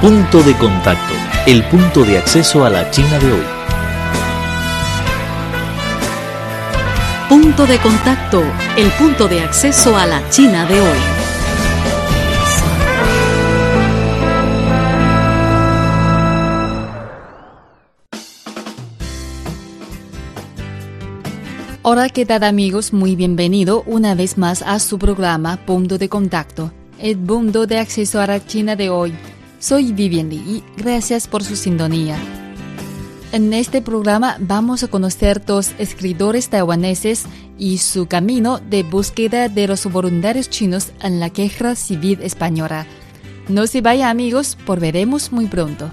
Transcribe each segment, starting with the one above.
Punto de contacto, el punto de acceso a la China de hoy. Punto de contacto, el punto de acceso a la China de hoy. Hola, ¿qué tal amigos? Muy bienvenido una vez más a su programa Punto de Contacto, el punto de acceso a la China de hoy. Soy Vivian Li y gracias por su sintonía. En este programa vamos a conocer dos escritores taiwaneses y su camino de búsqueda de los voluntarios chinos en la Guerra Civil Española. No se vaya amigos, por veremos muy pronto.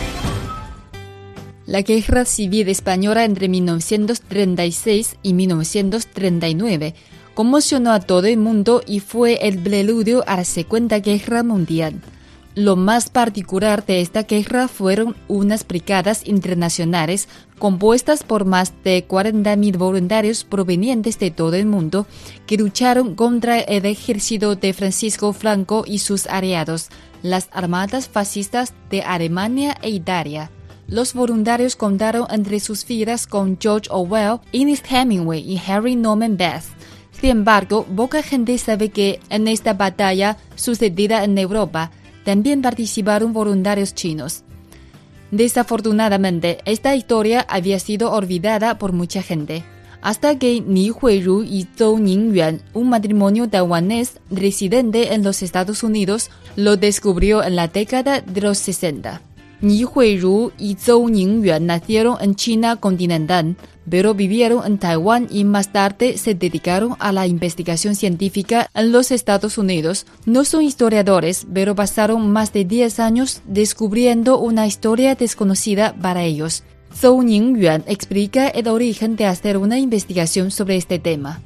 La Guerra Civil Española entre 1936 y 1939 conmocionó a todo el mundo y fue el preludio a la Segunda Guerra Mundial. Lo más particular de esta guerra fueron unas brigadas internacionales compuestas por más de 40.000 voluntarios provenientes de todo el mundo que lucharon contra el ejército de Francisco Franco y sus aliados, las armadas fascistas de Alemania e Italia. Los voluntarios contaron entre sus filas con George Orwell, Ernest Hemingway y Harry Norman Bath. Sin embargo, poca gente sabe que en esta batalla sucedida en Europa también participaron voluntarios chinos. Desafortunadamente, esta historia había sido olvidada por mucha gente, hasta que Ni Huiru y Zhou Ningyuan, un matrimonio taiwanés residente en los Estados Unidos, lo descubrió en la década de los 60. Ni Huiru y Zhou Ningyuan nacieron en China continental, pero vivieron en Taiwán y más tarde se dedicaron a la investigación científica en los Estados Unidos. No son historiadores, pero pasaron más de 10 años descubriendo una historia desconocida para ellos. Zhou Ningyuan explica el origen de hacer una investigación sobre este tema.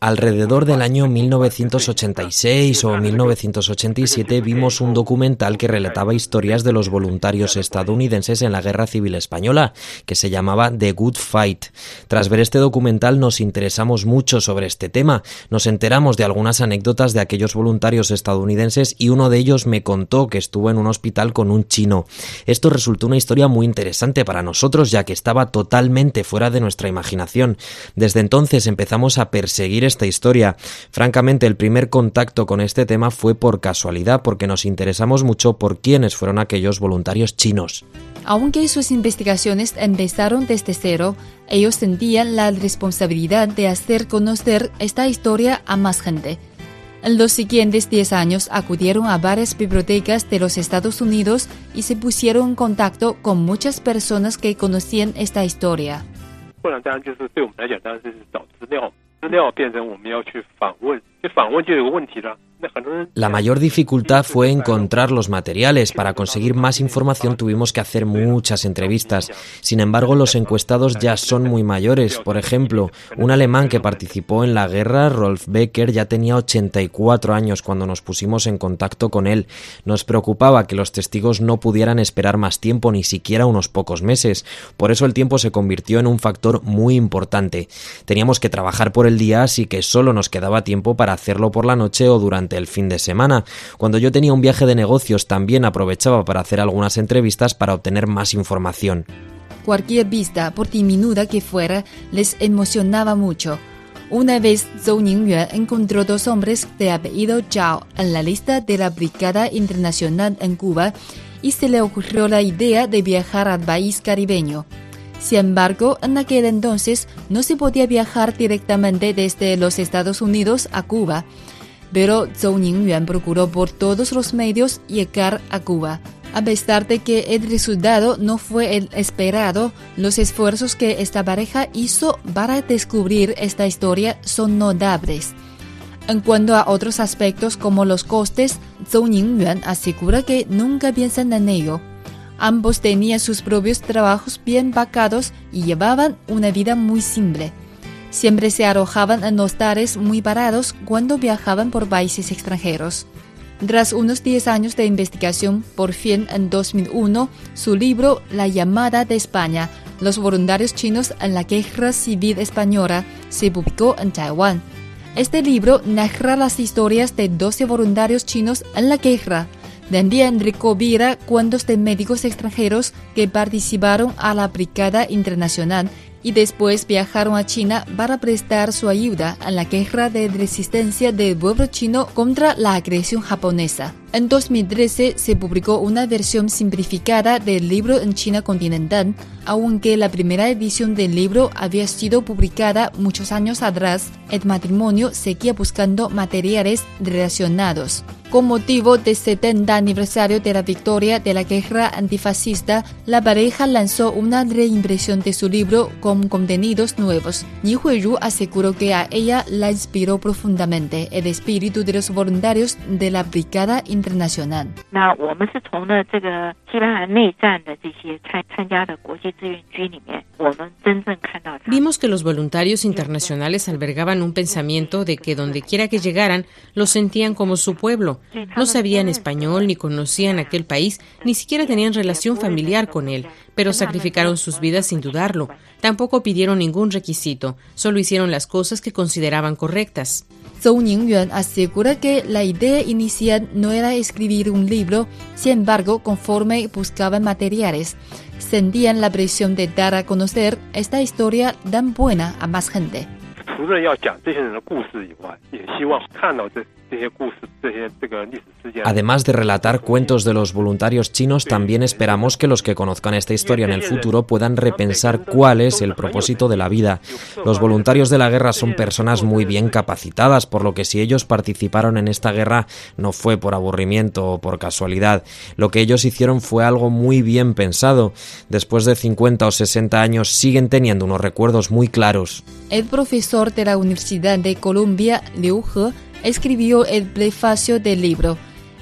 Alrededor del año 1986 o 1987 vimos un documental que relataba historias de los voluntarios estadounidenses en la Guerra Civil Española, que se llamaba The Good Fight. Tras ver este documental nos interesamos mucho sobre este tema, nos enteramos de algunas anécdotas de aquellos voluntarios estadounidenses y uno de ellos me contó que estuvo en un hospital con un chino. Esto resultó una historia muy interesante para nosotros ya que estaba totalmente fuera de nuestra imaginación. Desde entonces empezamos a perseguir esta historia. Francamente, el primer contacto con este tema fue por casualidad, porque nos interesamos mucho por quiénes fueron aquellos voluntarios chinos. Aunque sus investigaciones empezaron desde cero, ellos sentían la responsabilidad de hacer conocer esta historia a más gente. Los siguientes 10 años acudieron a varias bibliotecas de los Estados Unidos y se pusieron en contacto con muchas personas que conocían esta historia. La mayor dificultad fue encontrar los materiales. Para conseguir más información tuvimos que hacer muchas entrevistas. Sin embargo, los encuestados ya son muy mayores. Por ejemplo, un alemán que participó en la guerra, Rolf Becker, ya tenía 84 años cuando nos pusimos en contacto con él. Nos preocupaba que los testigos no pudieran esperar más tiempo, ni siquiera unos pocos meses. Por eso el tiempo se convirtió en un factor muy importante. Teníamos que trabajar por el día, así que solo nos quedaba tiempo para hacerlo por la noche o durante el fin de semana. Cuando yo tenía un viaje de negocios también aprovechaba para hacer algunas entrevistas para obtener más información. Cualquier vista, por diminuta que fuera, les emocionaba mucho. Una vez Zhou Ningyuan encontró dos hombres de apellido Zhao en la lista de la Brigada Internacional en Cuba y se le ocurrió la idea de viajar al país caribeño. Sin embargo, en aquel entonces no se podía viajar directamente desde los Estados Unidos a Cuba pero Zhou Ningyuan procuró por todos los medios llegar a Cuba. A pesar de que el resultado no fue el esperado, los esfuerzos que esta pareja hizo para descubrir esta historia son notables. En cuanto a otros aspectos como los costes, Zhou Ningyuan asegura que nunca piensan en ello. Ambos tenían sus propios trabajos bien pagados y llevaban una vida muy simple. Siempre se arrojaban en hostales muy parados cuando viajaban por países extranjeros. Tras unos 10 años de investigación, por fin en 2001, su libro La llamada de España, los voluntarios chinos en la guerra civil española, se publicó en Taiwán. Este libro narra las historias de 12 voluntarios chinos en la guerra. También recopila cuentos de médicos extranjeros que participaron a la Brigada Internacional y después viajaron a China para prestar su ayuda en la guerra de resistencia del pueblo chino contra la agresión japonesa. En 2013 se publicó una versión simplificada del libro en China continental, aunque la primera edición del libro había sido publicada muchos años atrás, el matrimonio seguía buscando materiales relacionados. Con motivo del 70 aniversario de la victoria de la guerra antifascista, la pareja lanzó una reimpresión de su libro con contenidos nuevos. Ni Huiru aseguró que a ella la inspiró profundamente el espíritu de los voluntarios de la Brigada Internacional. Vimos que los voluntarios internacionales albergaban un pensamiento de que donde quiera que llegaran, los sentían como su pueblo. No sabían español ni conocían aquel país, ni siquiera tenían relación familiar con él, pero sacrificaron sus vidas sin dudarlo. Tampoco pidieron ningún requisito, solo hicieron las cosas que consideraban correctas. Zhou Ningyuan asegura que la idea inicial no era escribir un libro, sin embargo, conforme buscaban materiales, sentían la presión de dar a conocer esta historia tan buena a más gente. Además de relatar cuentos de los voluntarios chinos, también esperamos que los que conozcan esta historia en el futuro puedan repensar cuál es el propósito de la vida. Los voluntarios de la guerra son personas muy bien capacitadas, por lo que si ellos participaron en esta guerra no fue por aburrimiento o por casualidad. Lo que ellos hicieron fue algo muy bien pensado. Después de 50 o 60 años siguen teniendo unos recuerdos muy claros. El profesor de la Universidad de Columbia, Liu He, escribió el prefacio del libro,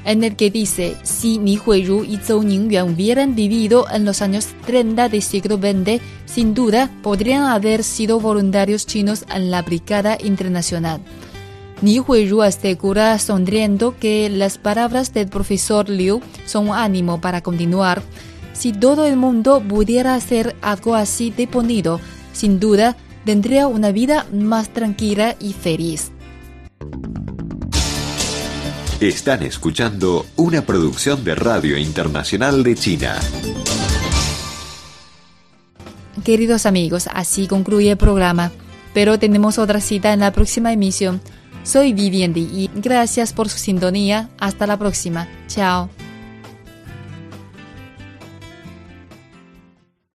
en el que dice, si Ni Huiru y Zhou Ningyuan hubieran vivido en los años 30 del siglo XX, sin duda podrían haber sido voluntarios chinos en la Brigada Internacional. Ni Huiru asegura sonriendo que las palabras del profesor Liu son ánimo para continuar. Si todo el mundo pudiera hacer algo así de ponido, sin duda tendría una vida más tranquila y feliz. Están escuchando una producción de Radio Internacional de China. Queridos amigos, así concluye el programa, pero tenemos otra cita en la próxima emisión. Soy Vivian y gracias por su sintonía. Hasta la próxima. Chao.